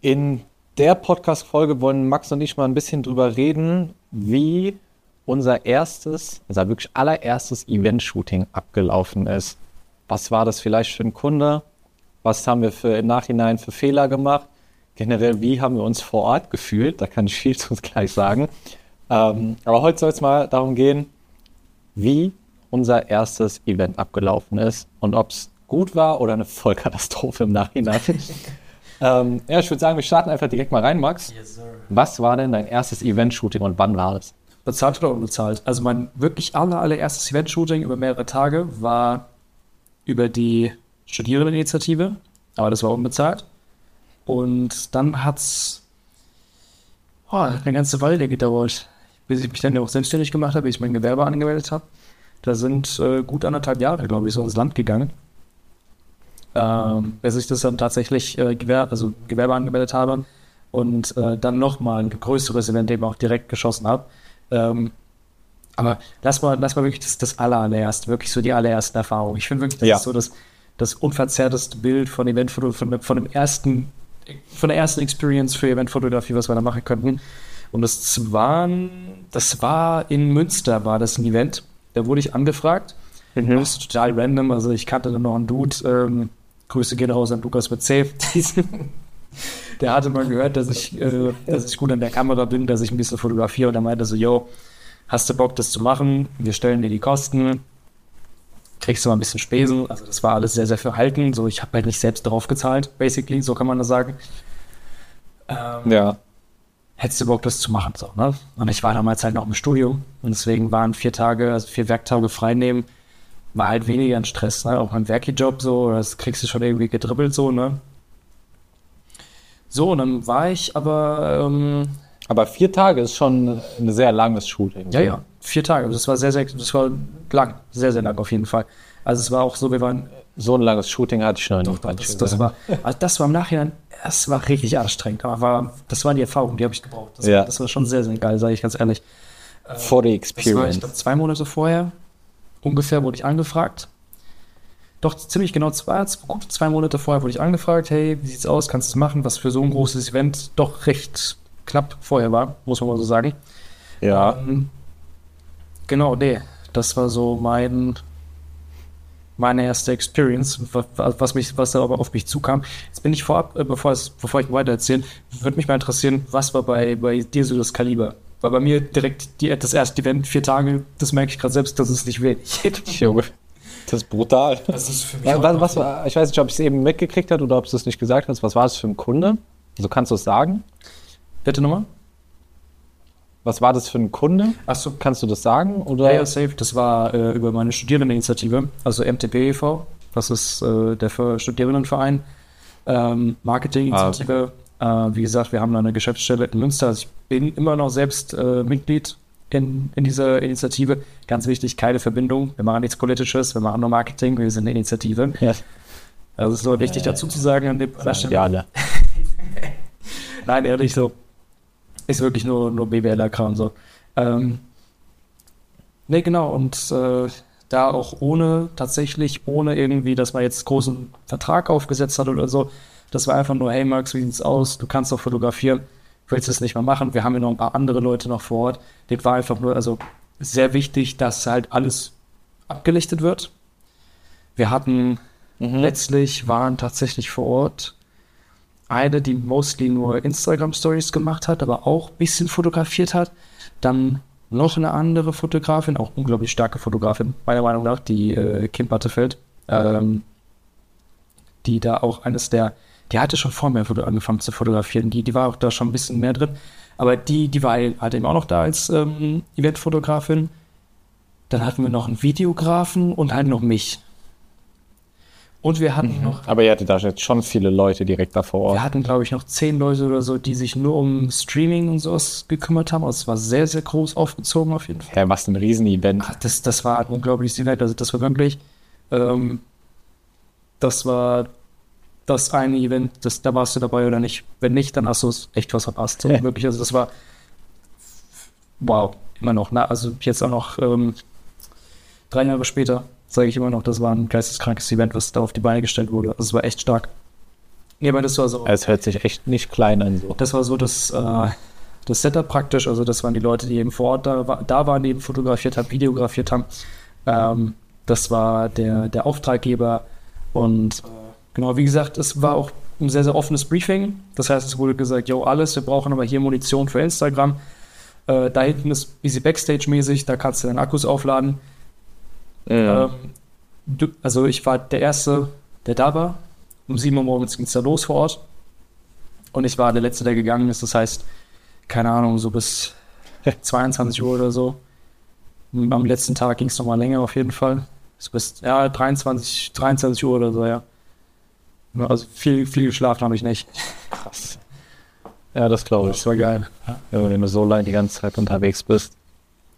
In der Podcast-Folge wollen Max und ich mal ein bisschen drüber reden, wie unser erstes, also wirklich allererstes Event-Shooting abgelaufen ist. Was war das vielleicht für ein Kunde? Was haben wir für im Nachhinein für Fehler gemacht? Generell, wie haben wir uns vor Ort gefühlt? Da kann ich viel zu uns gleich sagen. Ähm, aber heute soll es mal darum gehen, wie unser erstes Event abgelaufen ist und ob es gut war oder eine Vollkatastrophe im Nachhinein. ähm, ja, ich würde sagen, wir starten einfach direkt mal rein, Max. Yes, sir. Was war denn dein erstes Event-Shooting und wann war es? Bezahlt oder unbezahlt? Also mein wirklich aller, allererstes Event-Shooting über mehrere Tage war über die Studierendeninitiative, aber das war unbezahlt. Und dann hat es oh, eine ganze Weile gedauert, bis ich mich dann auch selbstständig gemacht habe, bis ich mein Gewerbe angemeldet habe. Da sind äh, gut anderthalb Jahre, glaube ich, so ins Land gegangen. Ähm, bis ich das dann tatsächlich äh, Gewerbe, also Gewerbe angemeldet habe und äh, dann nochmal ein größeres Event eben auch direkt geschossen habe. Ähm, aber das war, das war wirklich das, das allererste, wirklich so die allerersten Erfahrungen. Ich finde wirklich, das ja. ist so das, das unverzerrteste Bild von Eventfoto, von, von dem ersten, von der ersten Experience für Eventfotografie, was wir da machen könnten. Und das war, das war in Münster, war das ein Event. Da wurde ich angefragt. Mhm. Das ist total random. Also ich kannte dann noch einen Dude. Ähm, Grüße gehen raus an Lukas mit Safe. der hatte mal gehört, dass ich, äh, dass ich gut an der Kamera bin, dass ich ein bisschen fotografiere. Und er meinte so, yo, hast du Bock, das zu machen? Wir stellen dir die Kosten. Kriegst du mal ein bisschen Spesen. Also das war alles sehr, sehr verhalten. So, ich habe halt nicht selbst drauf gezahlt, basically. So kann man das sagen. Ähm, ja hättest du Bock, das zu machen? So, ne? Und ich war damals halt noch im Studio und deswegen waren vier Tage, also vier Werktage frei nehmen, war halt weniger ein Stress, ne? Auch beim Werki-Job so, das kriegst du schon irgendwie gedribbelt so, ne? So, und dann war ich aber. Ähm, aber vier Tage ist schon ein sehr langes Shooting. Ja, ja, vier Tage. Das war sehr, sehr, das war lang, sehr, sehr lang auf jeden Fall. Also es war auch so, wir waren. So ein langes Shooting hatte ich noch nicht. Das, das, war, also das war im Nachhinein es war richtig anstrengend, aber war, das waren die Erfahrungen, die habe ich gebraucht. Das, ja. war, das war schon sehr, sehr geil, sage ich ganz ehrlich. For the experience. Das war, ich glaube, zwei Monate vorher ungefähr wurde ich angefragt. Doch ziemlich genau zwei, gut zwei Monate vorher wurde ich angefragt, hey, wie sieht's aus, kannst du es machen, was für so ein großes Event doch recht knapp vorher war, muss man mal so sagen. Ja. Ähm, genau, nee, das war so mein meine erste Experience, was, mich, was da aber auf mich zukam. Jetzt bin ich vorab, äh, bevor, es, bevor ich weiter erzähle, würde mich mal interessieren, was war bei, bei dir so das Kaliber? Weil bei mir direkt die, das erste Event, vier Tage, das merke ich gerade selbst, das ist nicht wenig. Junge. Das ist brutal. Das ist für mich was, was, was, ich weiß nicht, ob ich es eben mitgekriegt habe oder ob du es nicht gesagt hast. Was war das für ein Kunde? Also kannst du es sagen? Bitte nochmal? Was war das für ein Kunde? Achso. Kannst du das sagen? Oder? Ja, ja safe. Das war äh, über meine Studierendeninitiative, also MTB e.V. Das ist äh, der Studierendenverein. Ähm, Marketinginitiative. Ah, okay. Äh, wie gesagt, wir haben da eine Geschäftsstelle in Münster. Also ich bin immer noch selbst äh, Mitglied in, in dieser Initiative. Ganz wichtig, keine Verbindung. Wir machen nichts Politisches, wir machen nur Marketing, wir sind eine Initiative. Ja. Also es ist nur wichtig dazu zu sagen an dem Stelle. Ja, ne? Nein, ehrlich so ist wirklich nur, nur BWLer-Kram so. Ähm, ne, genau, und äh, da auch ohne, tatsächlich ohne irgendwie, dass man jetzt großen Vertrag aufgesetzt hat oder so. Das war einfach nur, hey Max, wie sieht's aus? Du kannst doch fotografieren. Willst du es nicht mal machen? Wir haben ja noch ein paar andere Leute noch vor Ort. Das war einfach nur, also sehr wichtig, dass halt alles abgelichtet wird. Wir hatten mhm. letztlich waren tatsächlich vor Ort eine, die mostly nur Instagram-Stories gemacht hat, aber auch ein bisschen fotografiert hat. Dann noch eine andere Fotografin, auch unglaublich starke Fotografin, meiner Meinung nach, die äh, Kim Battefeld, ähm, die da auch eines der, die hatte schon vor mir angefangen zu fotografieren, die, die war auch da schon ein bisschen mehr drin, aber die, die war halt eben auch noch da als ähm, Eventfotografin. Dann hatten wir noch einen Videografen und halt noch mich. Und wir hatten mhm. noch. Aber ihr hattet da jetzt schon viele Leute direkt da vor Ort. Wir hatten, glaube ich, noch zehn Leute oder so, die sich nur um Streaming und sowas gekümmert haben. Also es war sehr, sehr groß aufgezogen auf jeden Fall. Ja, was ein Riesenevent. Das, das war ein unglaubliches Event. Also das war wirklich. Ähm, das war das eine Event, das, da warst du dabei oder nicht. Wenn nicht, dann hast du es echt was verpasst. So, wirklich, also das war. Wow, immer noch. Na, also jetzt auch noch ähm, drei Jahre später sage ich immer noch, das war ein geisteskrankes Event, was da auf die Beine gestellt wurde. Also es war echt stark. Nee, aber das war so. Es hört sich echt nicht klein an so. Das war so das, äh, das Setup praktisch. Also das waren die Leute, die eben vor Ort da, da waren, die eben fotografiert haben, videografiert haben. Ähm, das war der, der Auftraggeber. Und äh, genau, wie gesagt, es war auch ein sehr, sehr offenes Briefing. Das heißt, es wurde gesagt, jo, alles, wir brauchen aber hier Munition für Instagram. Äh, da hinten ist easy Backstage-mäßig, da kannst du deine Akkus aufladen. Ja. Ähm, du, also ich war der Erste, der da war. Um 7 Uhr morgens ging es da los vor Ort. Und ich war der Letzte, der gegangen ist. Das heißt, keine Ahnung, so bis 22 Uhr oder so. Am letzten Tag ging es nochmal länger auf jeden Fall. So bis, ja, 23, 23 Uhr oder so, ja. Also viel, viel geschlafen habe ich nicht. Krass. Ja, das glaube ich. Das war geil. Ja, wenn du so lange die ganze Zeit unterwegs bist.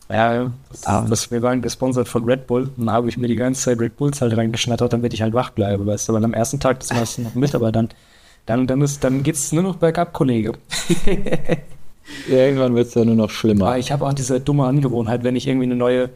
Ja, das, Ah. das, wir waren gesponsert von Red Bull. Und dann habe ich mir die ganze Zeit Red Bulls halt reingeschnattert, damit ich halt wach bleibe, weißt du. Aber am ersten Tag, das meiste noch mit, aber dann, dann, dann, ist, dann geht's nur noch bergab, Kollege. Irgendwann wird es ja nur noch schlimmer. Aber ich habe auch diese dumme Angewohnheit, wenn ich irgendwie eine neue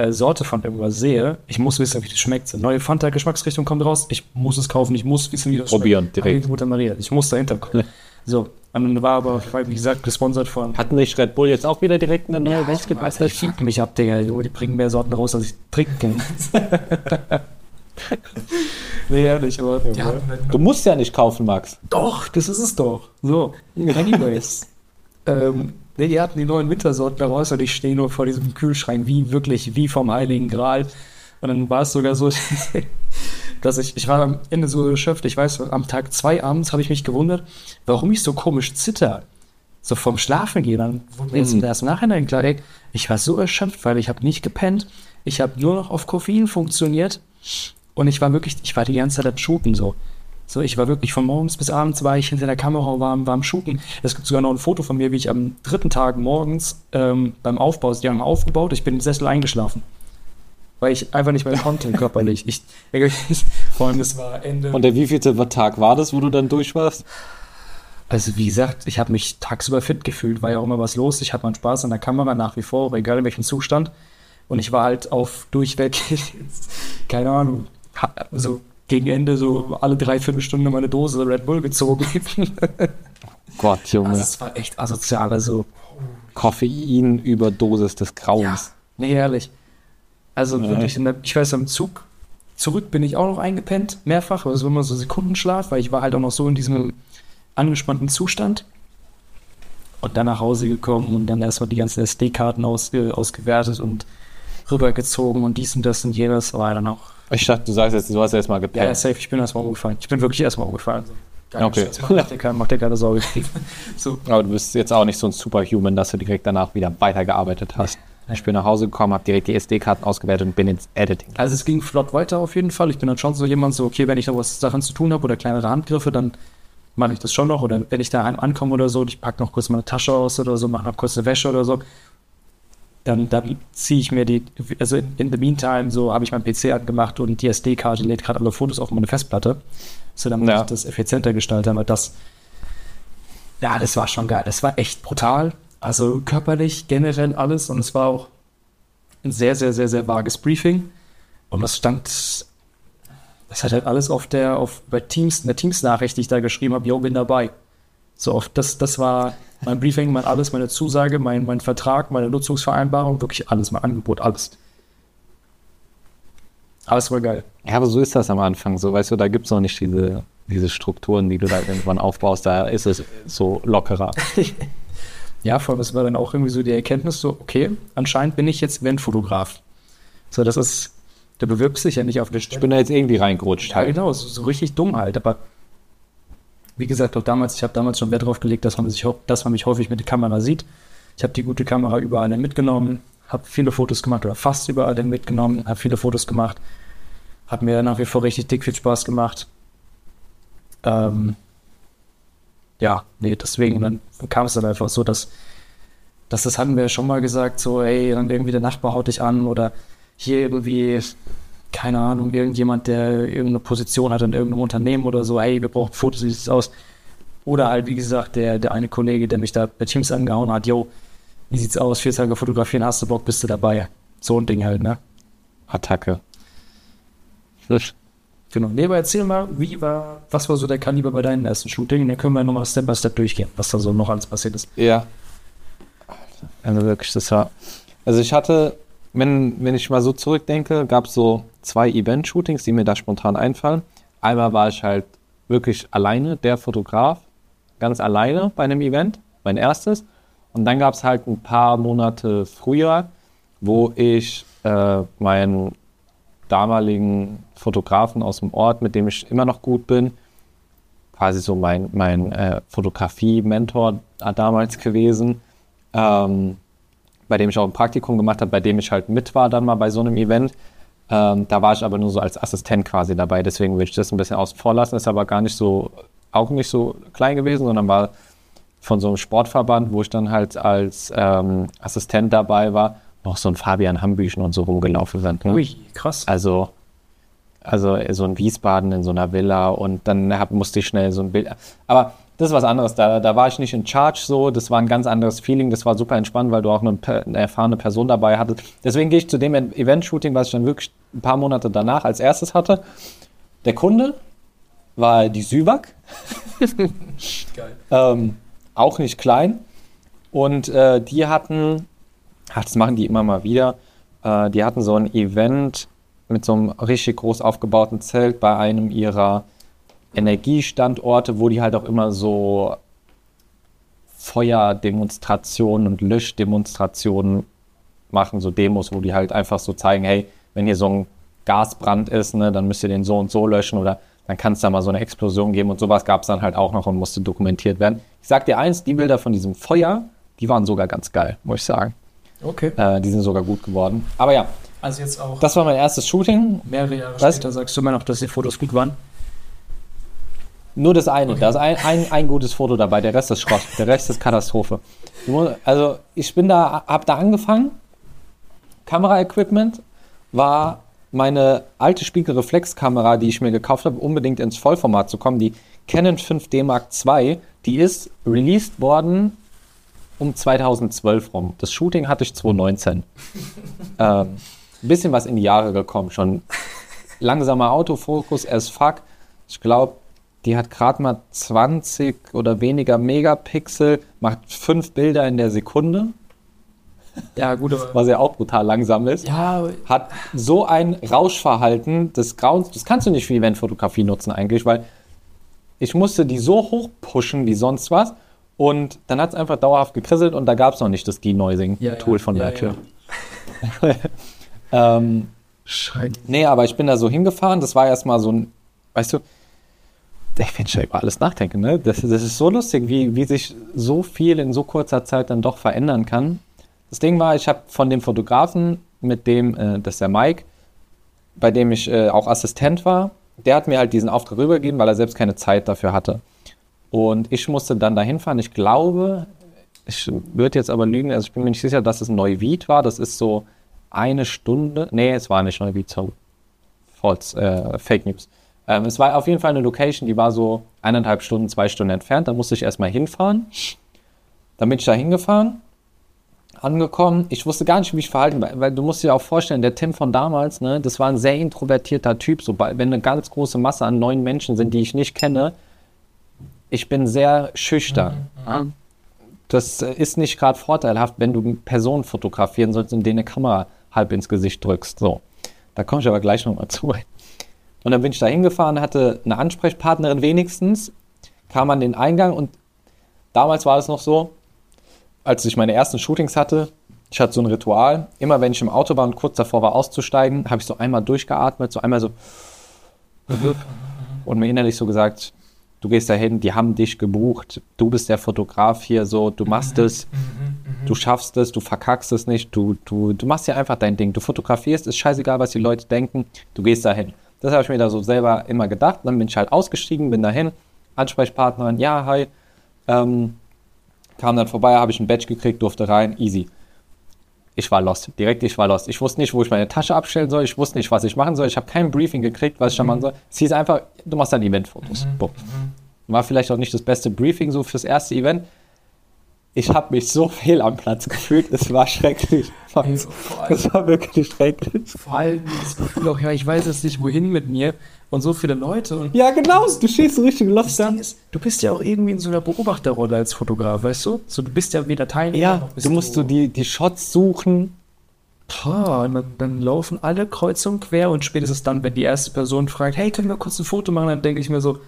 äh, Sorte von irgendwas sehe, ich muss wissen, wie das schmeckt. Neue Fanta-Geschmacksrichtung kommt raus, ich muss es kaufen, ich muss wissen, wie das Probieren, schmeckt. direkt. Mutter Maria, ich muss dahinter kommen. So, und dann war aber, wie gesagt, gesponsert von Hatten nicht Red Bull jetzt auch wieder direkt eine neue Weltmeisterschaft? Ich fick mich ab, Digga. Die bringen mehr Sorten raus, als ich trinken kann. nee, ehrlich, aber. Ja, Du musst ja nicht kaufen, Max. doch, das ist es doch. So, anyways. ähm, nee, die hatten die neuen Wintersorten raus und ich stehe nur vor diesem Kühlschrank, wie wirklich, wie vom Heiligen Gral. Und dann war es sogar so, dass ich, ich war am Ende so erschöpft. Ich weiß, am Tag zwei abends habe ich mich gewundert, warum ich so komisch zitter. So vom Schlafen gehen. Dann wurde mir jetzt Mhm. erst im Nachhinein klar, ey, ich war so erschöpft, weil ich habe nicht gepennt. Ich habe nur noch auf Koffein funktioniert. Und ich war wirklich, ich war die ganze Zeit am Shooten so. So, ich war wirklich von morgens bis abends war ich hinter der Kamera war, war am Shooten. Es gibt sogar noch ein Foto von mir, wie ich am dritten Tag morgens ähm, beim Aufbau, die haben aufgebaut, ich bin im Sessel eingeschlafen. Weil ich einfach nicht mehr konnte körperlich. Ich, vor allem, das war Ende. Und der wievielte Tag war das, wo du dann durch warst? Also wie gesagt, ich habe mich tagsüber fit gefühlt, war ja auch immer was los. Ich hatte meinen Spaß an der Kamera nach wie vor, egal in welchem Zustand. Und ich war halt auf durchweg, keine Ahnung, so gegen Ende so alle dreiviertel Stunde meine Dose Red Bull gezogen. Gott, Junge. Also es war echt asozial, also Koffeinüberdosis des Grauens. nee, ehrlich. Also Ja. wirklich, in der, ich weiß, am Zug zurück bin ich auch noch eingepennt, mehrfach, also immer so Sekundenschlaf, weil ich war halt auch noch so in diesem angespannten Zustand. Und dann nach Hause gekommen und dann erstmal die ganzen SD-Karten ausge, ausgewertet und rübergezogen und dies und das und jenes, war dann auch. Ich dachte, du sagst jetzt, du hast erst mal Ja, gepennt. safe, ich bin erstmal umgefallen. Ich bin wirklich erstmal umgefallen. So. Keine Okay. Mach dir keine, mach dir keine Sorge. so. Aber du bist jetzt auch nicht so ein Superhuman, dass du direkt danach wieder weitergearbeitet hast. Ich bin nach Hause gekommen, habe direkt die SD-Karten ausgewertet und bin ins Editing. Also es ging flott weiter auf jeden Fall. Ich bin dann schon so jemand, so, okay, wenn ich noch was Sachen zu tun habe oder kleinere Handgriffe, dann mache ich das schon noch. Oder wenn ich da ankomme oder so, ich packe noch kurz meine Tasche aus oder so, mache noch kurz eine Wäsche oder so, dann, dann ziehe ich mir die, also in, in the meantime, so habe ich meinen PC angemacht und die SD-Karte lädt gerade alle Fotos auf meine Festplatte. So, damit Ja. ich das effizienter gestalte. Aber das, ja, das war schon geil. Das war echt brutal. Also körperlich, generell alles. Und es war auch ein sehr, sehr, sehr, sehr vages Briefing. Und das stand, das hat halt alles auf der, auf, bei Teams, in der Teams-Nachricht, die ich da geschrieben habe, yo, bin dabei. So oft, das, das war mein Briefing, mein alles, meine Zusage, mein, mein Vertrag, meine Nutzungsvereinbarung, wirklich alles, mein Angebot, alles. Alles war geil. Ja, aber so ist das am Anfang. So, weißt du, da gibt es noch nicht diese, diese Strukturen, die du da irgendwann aufbaust. Da ist es so lockerer. Ja, vor allem, das war dann auch irgendwie so die Erkenntnis, so, okay, anscheinend bin ich jetzt Eventfotograf. So, das ist, du bewirbst dich ja nicht auf Ich Stelle. bin da jetzt irgendwie reingerutscht Ja, halt. genau, so, so richtig dumm halt. Aber wie gesagt, auch damals, ich habe damals schon Wert drauf gelegt, dass man, sich, dass man mich häufig mit der Kamera sieht. Ich habe die gute Kamera überall mitgenommen, habe viele Fotos gemacht oder fast überall mitgenommen, habe viele Fotos gemacht. Hat mir nach wie vor richtig dick viel Spaß gemacht. Ähm, ja, nee, deswegen, dann kam es dann einfach so, dass, dass das hatten wir schon mal gesagt, so, ey, dann irgendwie der Nachbar haut dich an oder hier irgendwie, keine Ahnung, irgendjemand, der irgendeine Position hat in irgendeinem Unternehmen oder so, ey, wir brauchen Fotos, wie sieht's aus? Oder halt, wie gesagt, der, der eine Kollege, der mich da bei Teams angehauen hat, yo, wie sieht's aus, vier Tage fotografieren, hast du Bock, bist du dabei? So ein Ding halt, ne? Attacke. Das- Genau. Aber erzähl mal, wie war, was war so der Kaliber bei deinem ersten Shooting? Da können wir nochmal Step by Step durchgehen, was da so noch alles passiert ist. Ja. Also wirklich, das war. Also ich hatte, wenn, wenn ich mal so zurückdenke, gab es so zwei Event-Shootings, die mir da spontan einfallen. Einmal war ich halt wirklich alleine, der Fotograf, ganz alleine bei einem Event, mein erstes. Und dann gab es halt ein paar Monate früher, wo ich äh, meinen damaligen Fotografen aus dem Ort, mit dem ich immer noch gut bin, quasi so mein, mein äh, Fotografie-Mentor damals gewesen, ähm, bei dem ich auch ein Praktikum gemacht habe, bei dem ich halt mit war dann mal bei so einem Event. Ähm, da war ich aber nur so als Assistent quasi dabei, deswegen will ich das ein bisschen außen vor lassen. Ist aber gar nicht so, auch nicht so klein gewesen, sondern war von so einem Sportverband, wo ich dann halt als ähm, Assistent dabei war noch so ein Fabian Hambüchen und so rumgelaufen sind. Ne? Ui, krass. Also, also so in Wiesbaden in so einer Villa und dann hab, musste ich schnell so ein Bild. Aber das ist was anderes. Da, da war ich nicht in Charge so. Das war ein ganz anderes Feeling. Das war super entspannt, weil du auch eine, eine erfahrene Person dabei hattest. Deswegen gehe ich zu dem Event-Shooting, was ich dann wirklich ein paar Monate danach als erstes hatte. Der Kunde war die Süwag. Geil. ähm, auch nicht klein. Und äh, die hatten ach, das machen die immer mal wieder. Äh, die hatten so ein Event mit so einem richtig groß aufgebauten Zelt bei einem ihrer Energiestandorte, wo die halt auch immer so Feuerdemonstrationen und Löschdemonstrationen machen, so Demos, wo die halt einfach so zeigen, hey, wenn hier so ein Gasbrand ist, ne, dann müsst ihr den so und so löschen oder dann kann es da mal so eine Explosion geben und sowas gab es dann halt auch noch und musste dokumentiert werden. Ich sag dir eins, die Bilder von diesem Feuer, die waren sogar ganz geil, muss ich sagen. Okay. Äh, die sind sogar gut geworden. Aber ja, Also jetzt auch das war mein erstes Shooting. mehrere Jahre Was? später sagst du immer noch, dass die Fotos gut waren. Nur das eine. Da ist ein, ein, ein gutes Foto dabei, der Rest ist Schrott. Der Rest ist Katastrophe. Also, ich bin da, hab da angefangen. Kameraequipment war meine alte Spiegelreflexkamera, die ich mir gekauft habe, unbedingt ins Vollformat zu kommen. Die Canon 5D Mark II, die ist released worden um 2012 rum. Das Shooting hatte ich 2019. ähm, ein bisschen was in die Jahre gekommen schon. Langsamer Autofokus as fuck. Ich glaube, die hat gerade mal 20 oder weniger Megapixel, macht fünf Bilder in der Sekunde, Ja, gut, was ja auch brutal langsam ist. Ja, Hat so ein Rauschverhalten des Grauens, das kannst du nicht für Eventfotografie nutzen eigentlich, weil ich musste die so hoch pushen wie sonst was und dann hat es einfach dauerhaft gekrisselt und da gab es noch nicht das Ja, Denoising-Tool ja. von Ja, Mercury. ähm, Scheiße. Nee, aber ich bin da so hingefahren. Das war erstmal so ein, weißt du, ich finde schon über alles nachdenken, ne? Das, das ist so lustig, wie, wie sich so viel in so kurzer Zeit dann doch verändern kann. Das Ding war, ich habe von dem Fotografen, mit dem, äh, das ist der Mike, bei dem ich äh, auch Assistent war, der hat mir halt diesen Auftrag rübergegeben, weil er selbst keine Zeit dafür hatte. Und ich musste dann dahin fahren. Ich glaube, ich würde jetzt aber lügen, also ich bin mir nicht sicher, dass es Neuwied war. Das ist so eine Stunde. Nee, es war nicht Neuwied, so false, äh, Fake News. Ähm, es war auf jeden Fall eine Location, die war so eineinhalb Stunden, zwei Stunden entfernt. Da musste ich erstmal hinfahren. Dann bin ich da hingefahren, angekommen. Ich wusste gar nicht, wie ich verhalten, weil, weil du musst dir auch vorstellen, der Tim von damals, ne, das war ein sehr introvertierter Typ. So, bei- wenn eine ganz große Masse an neuen Menschen sind, die ich nicht kenne, ich bin sehr schüchtern. Ja. Das äh, ist nicht gerade vorteilhaft, wenn du Personen fotografieren sollst und denen eine Kamera halb ins Gesicht drückst. So, da komme ich aber gleich nochmal zu. Und dann bin ich da hingefahren, hatte eine Ansprechpartnerin wenigstens, kam an den Eingang und damals war es noch so, als ich meine ersten Shootings hatte, ich hatte so ein Ritual, immer wenn ich im Auto war und kurz davor war auszusteigen, habe ich so einmal durchgeatmet, so einmal so und mir innerlich so gesagt, du gehst dahin, die haben dich gebucht, du bist der Fotograf hier, so, du machst es, du schaffst es, du verkackst es nicht, du, du, du machst ja einfach dein Ding, du fotografierst, ist scheißegal, was die Leute denken, du gehst dahin. Das habe ich mir da so selber immer gedacht, dann bin ich halt ausgestiegen, bin dahin, Ansprechpartnerin, ja, hi, ähm, kam dann vorbei, habe ich ein Badge gekriegt, durfte rein, easy. Ich war lost, direkt ich war lost. Ich wusste nicht, wo ich meine Tasche abstellen soll, ich wusste nicht, was ich machen soll, ich habe kein Briefing gekriegt, was ich da machen soll. Es hieß einfach, du machst dann Eventfotos. Bumm. War vielleicht auch nicht das beste Briefing so fürs erste Event. Ich habe mich so fehl am Platz gefühlt, es war schrecklich. Vor allem, Es war wirklich schrecklich. vor allem das Gefühl auch, ja, ich weiß jetzt nicht, wohin mit mir. Und so viele Leute. Und Ja, genau, du stehst so richtig lost da. Ist, du bist ja auch irgendwie in so einer Beobachterrolle als Fotograf, weißt du? So, du bist ja weder Teilnehmer Ja, noch bist du musst so die, die Shots suchen. Boah, und dann, dann laufen alle kreuz und quer und spätestens dann, wenn die erste Person fragt, hey, können wir kurz ein Foto machen, dann denke ich mir so,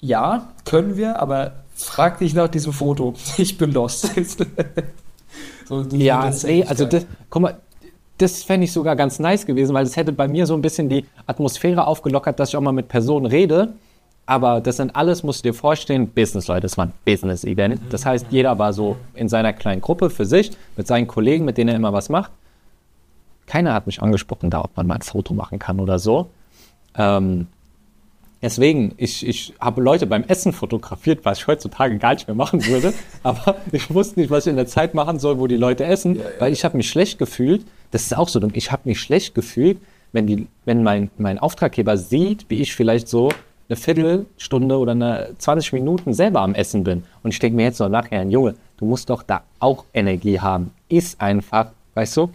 ja, können wir, aber frag dich nach diesem Foto. Ich bin lost. so, Ja, ey, also das, guck mal, das fände ich sogar ganz nice gewesen, weil das hätte bei mir so ein bisschen die Atmosphäre aufgelockert, dass ich auch mal mit Personen rede. Aber das sind alles, musst du dir vorstellen, Business-Leute. Das war ein Business-Event. Das heißt, jeder war so in seiner kleinen Gruppe für sich, mit seinen Kollegen, mit denen er immer was macht. Keiner hat mich angesprochen, da ob man mal ein Foto machen kann oder so. Ähm, deswegen, ich, ich habe Leute beim Essen fotografiert, was ich heutzutage gar nicht mehr machen würde. aber ich wusste nicht, was ich in der Zeit machen soll, wo die Leute essen, weil ich habe mich schlecht gefühlt. Das ist auch so dumm. Ich habe mich schlecht gefühlt, wenn, die, wenn mein, mein Auftraggeber sieht, wie ich vielleicht so eine Viertelstunde oder eine 20 Minuten selber am Essen bin. Und ich denke mir jetzt so nachher, Junge, du musst doch da auch Energie haben. Ist einfach, weißt du?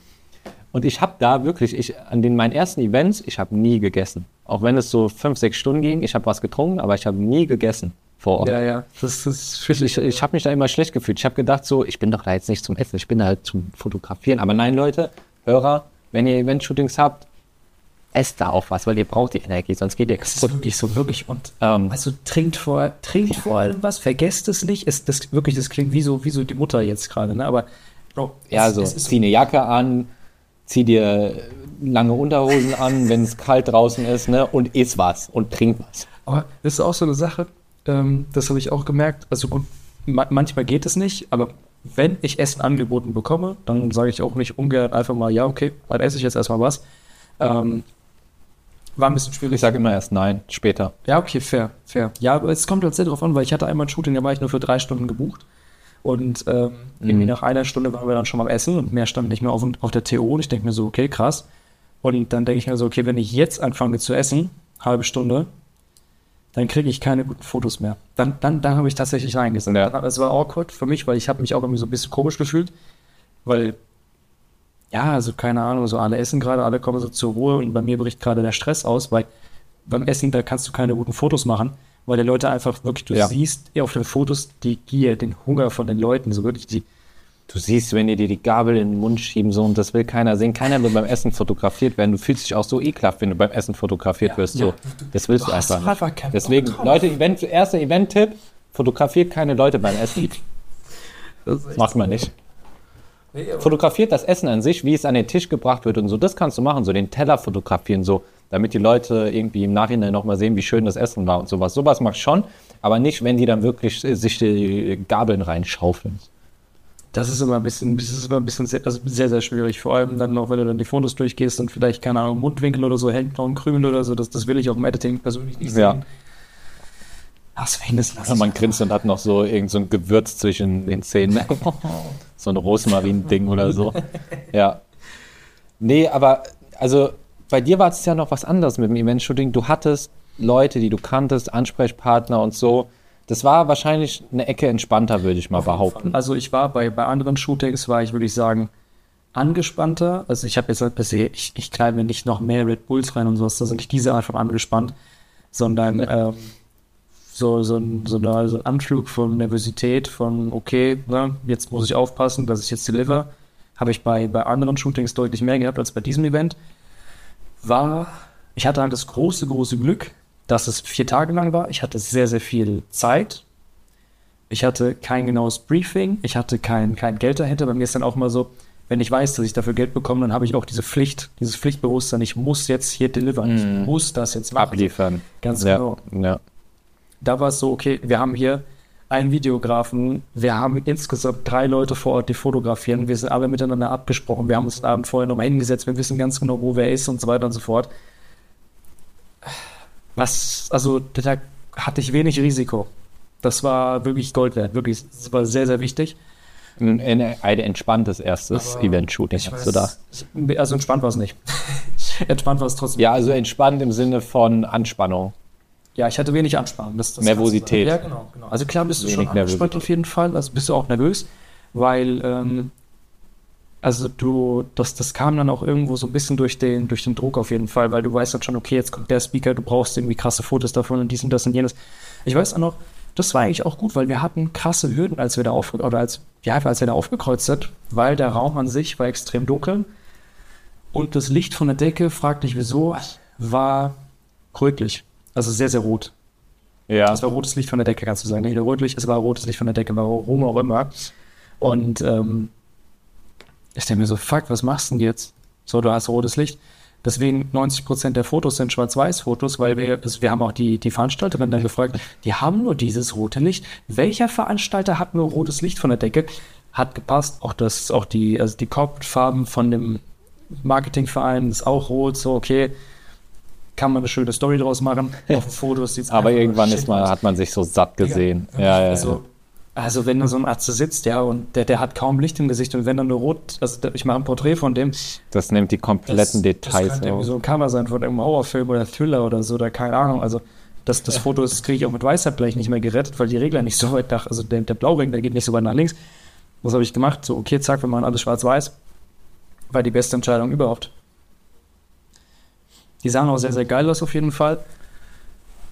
Und ich habe da wirklich, ich, an den meinen ersten Events, ich habe nie gegessen. Auch wenn es so fünf, sechs Stunden ging, ich habe was getrunken, aber ich habe nie gegessen vor Ort. Ja, ja, das ist Ich, ich habe mich da immer schlecht gefühlt. Ich habe gedacht so, ich bin doch da jetzt nicht zum Essen, ich bin da halt zum Fotografieren. Aber nein, Leute, Hörer, wenn ihr Event-Shootings habt, esst da auch was, weil ihr braucht die Energie, sonst geht ihr kaputt. wirklich so, wirklich. Und Ähm, also trinkt vor, trinkt vor allem was, vergesst es nicht. Es, das wirklich, das klingt wie so, wie so die Mutter jetzt gerade, ne? Aber Bro, ja, es, so, es ist zieh eine Jacke an, zieh dir lange Unterhosen an, wenn es kalt draußen ist, ne, und iss was und trink was. Aber das ist auch so eine Sache, ähm, das habe ich auch gemerkt. Also gut, ma manchmal geht es nicht, aber wenn ich Essen angeboten bekomme, dann sage ich auch nicht ungern einfach mal, ja, okay, dann esse ich jetzt erstmal was. Ähm, war ein bisschen schwierig. Ich sage immer erst nein, später. Ja, okay, fair, fair. Ja, aber es kommt halt sehr drauf an, weil ich hatte einmal ein Shooting, da war ich nur für drei Stunden gebucht. Und ähm, irgendwie nach einer Stunde waren wir dann schon beim Essen und mehr stand nicht mehr auf, auf der TO. Und ich denke mir so, okay, krass. Und dann denke ich mir so, okay, wenn ich jetzt anfange zu essen, halbe Stunde, dann kriege ich keine guten Fotos mehr. Dann, dann, dann habe ich tatsächlich Nein gesagt. Ja. Es war awkward für mich, weil ich habe mich auch irgendwie so ein bisschen komisch gefühlt, weil ja, also keine Ahnung, so alle essen gerade, alle kommen so zur Ruhe und bei mir bricht gerade der Stress aus, weil beim Essen, da kannst du keine guten Fotos machen, weil die Leute einfach wirklich, du Ja. siehst auf den Fotos die Gier, den Hunger von den Leuten, so wirklich die, Du siehst, wenn die dir die Gabel in den Mund schieben, so, und das will keiner sehen. Keiner will beim Essen fotografiert werden. Du fühlst dich auch so ekelhaft, wenn du beim Essen fotografiert wirst. So. ja. Das willst du Du einfach einfach Deswegen. Leute, Event, erster Event-Tipp, fotografiert keine Leute beim Essen. Das macht man nicht. Fotografiert das Essen an sich, wie es an den Tisch gebracht wird und so. Das kannst du machen, so den Teller fotografieren, so, damit die Leute irgendwie im Nachhinein nochmal sehen, wie schön das Essen war und sowas. Sowas mach ich schon, aber nicht, wenn die dann wirklich äh, sich die Gabeln reinschaufeln. Das ist immer ein bisschen, das ist immer ein bisschen sehr, also sehr, sehr schwierig. Vor allem dann noch, wenn du dann die Fotos durchgehst und vielleicht, keine Ahnung, Mundwinkel oder so, hängt noch ein Krümel oder so, das, das will ich auch im Editing persönlich nicht Ja. sehen. Deswegen, das lasse Ja, man grinst und hat noch so irgend so ein Gewürz zwischen den Zähnen. so ein Rosmarin-Ding oder so. Ja. Nee, aber also bei dir war es ja noch was anderes mit dem Event-Shooting. Du hattest Leute, die du kanntest, Ansprechpartner und so. Das war wahrscheinlich eine Ecke entspannter, würde ich mal behaupten. Also ich war bei, bei anderen Shootings, war ich, würde ich sagen, angespannter. Also ich habe jetzt halt per se, ich, ich knall mir nicht noch mehr Red Bulls rein und sowas, das ist nicht diese Art von angespannt, sondern ähm, so, so, ein, so, eine, so ein Anflug von Nervosität, von okay, ne, jetzt muss ich aufpassen, dass ich jetzt deliver. Habe ich bei, bei anderen Shootings deutlich mehr gehabt als bei diesem Event. War, ich hatte halt das große, große Glück, dass es vier Tage lang war. Ich hatte sehr, sehr viel Zeit. Ich hatte kein genaues Briefing, ich hatte kein, kein Geld dahinter. Bei mir ist dann auch mal so, wenn ich weiß, dass ich dafür Geld bekomme, dann habe ich auch diese Pflicht, dieses Pflichtbewusstsein, ich muss jetzt hier delivern, ich muss das jetzt machen. Abliefern. Ganz ja, genau. Ja. Da war es so, okay, wir haben hier einen Videografen, wir haben insgesamt drei Leute vor Ort, die fotografieren, wir sind alle miteinander abgesprochen, wir haben uns den Abend vorher nochmal hingesetzt, wir wissen ganz genau, wo wer ist und so weiter und so fort. Was, also da hatte ich wenig Risiko. Das war wirklich Gold wert, wirklich, das war sehr, sehr wichtig. Ein, ein, entspanntes erstes Event-Shooting hast du da. Also entspannt war es nicht. entspannt war es trotzdem. Ja, also entspannt im Sinne von Anspannung. Ja, ich hatte wenig Anspannung. Das, das Nervosität. Ja, genau, genau. Also klar bist du Wenig schon angespannt Nervosität. auf jeden Fall. Also bist du auch nervös, weil ähm, also du, das, das kam dann auch irgendwo so ein bisschen durch den, durch den Druck auf jeden Fall, weil du weißt dann schon, okay, jetzt kommt der Speaker, du brauchst irgendwie krasse Fotos davon und dies und das und jenes. Ich weiß auch noch, das war eigentlich auch gut, weil wir hatten krasse Hürden, als wir da auf, oder als, ja, als wir da aufgekreuzt sind, weil der Raum an sich war extrem dunkel und das Licht von der Decke, frag dich wieso, war rötlich. Also sehr, sehr rot. Ja. Es war rotes Licht von der Decke, kannst du sagen. Nicht nur rötlich, es war rotes Licht von der Decke, warum auch immer. Und ähm, ich denke mir so, fuck, was machst du denn jetzt? So, du hast rotes Licht. Deswegen 90% der Fotos sind Schwarz-Weiß-Fotos, weil wir, also wir haben auch die, die Veranstalterin dann gefragt, die haben nur dieses rote Licht. Welcher Veranstalter hat nur rotes Licht von der Decke? Hat gepasst. Auch das, auch die, also die Corporate-Farben von dem Marketingverein ist auch rot. So, okay, kann man eine schöne Story draus machen. Auf Fotos sieht's Aber irgendwann ist man, hat man sich so satt gesehen. Ja, ja, ja. Also, also wenn da so ein Arzt sitzt, ja, und der, der hat kaum Licht im Gesicht und wenn dann nur rot, also ich mache ein Porträt von dem. Das nimmt die kompletten das, Details das könnte so ein Cover sein von irgendeinem Horrorfilm oder Thriller oder so, oder keine Ahnung. Also das, das Foto das kriege ich auch mit Weißheit vielleicht nicht mehr gerettet, weil die Regler nicht so weit nach, also der, der Blauring, der geht nicht so weit nach links. Was habe ich gemacht? So, okay, zack, wir machen alles schwarz-weiß. War die beste Entscheidung überhaupt. Die sahen auch sehr, sehr geil aus auf jeden Fall.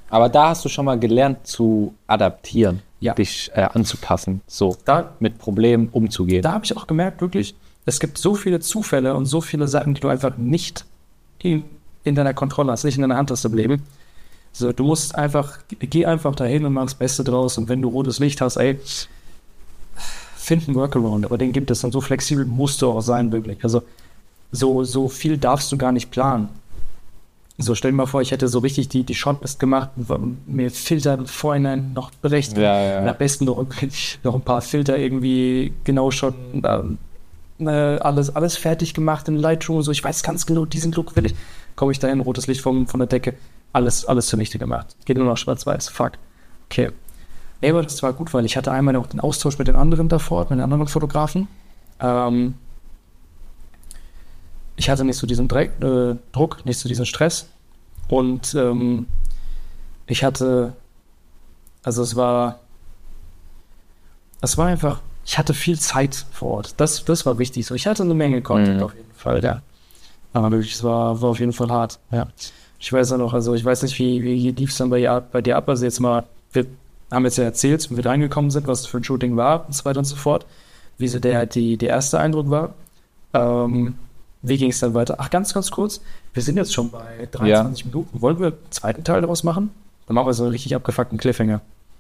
Aber da hast du schon mal gelernt zu adaptieren, ja. dich äh, anzupassen, so da, mit Problemen umzugehen. Da habe ich auch gemerkt, wirklich, es gibt so viele Zufälle und so viele Sachen, die du einfach nicht in, in deiner Kontrolle hast, nicht in deiner Hand hast im Leben. So, du musst einfach, geh einfach dahin und mach das Beste draus. Und wenn du rotes Licht hast, ey, find einen Workaround, aber den gibt es und so flexibel musst du auch sein, wirklich. Also, so, so viel darfst du gar nicht planen. So, stell dir mal vor, ich hätte so richtig die, die Shortlist gemacht, mir Filter im Vorhinein noch berechnet. Ja, ja. Und am besten noch, noch ein paar Filter irgendwie genau schon äh, alles, alles fertig gemacht in Lightroom. So, ich weiß ganz genau, diesen Look will ich. Komme ich da hin, rotes Licht vom, von der Decke. Alles, alles zunichte gemacht. Geht nur noch schwarz-weiß. Fuck. Okay. Nee, aber das war gut, weil ich hatte einmal noch den Austausch mit den anderen davor, mit den anderen Fotografen. Ähm, ich hatte nicht so diesen Dreck, äh, Druck, nicht so diesen Stress. Und ähm, ich hatte, also es war, es war einfach, ich hatte viel Zeit vor Ort. Das, das war wichtig. So, ich hatte eine Menge Content mhm. auf jeden Fall, ja. Aber wirklich, es war, war auf jeden Fall hart, ja. Ich weiß ja noch, also ich weiß nicht, wie, wie lief es dann bei, bei dir ab. Also jetzt mal, wir haben jetzt ja erzählt, wie wir reingekommen sind, was für ein Shooting war und so weiter und so fort. Wie so der, die, der erste Eindruck war. Ähm, wie ging es dann weiter? Ach, ganz, ganz kurz. Wir sind jetzt schon bei 23 ja. Minuten. Wollen wir einen zweiten Teil daraus machen? Dann machen wir so einen richtig abgefuckten Cliffhanger.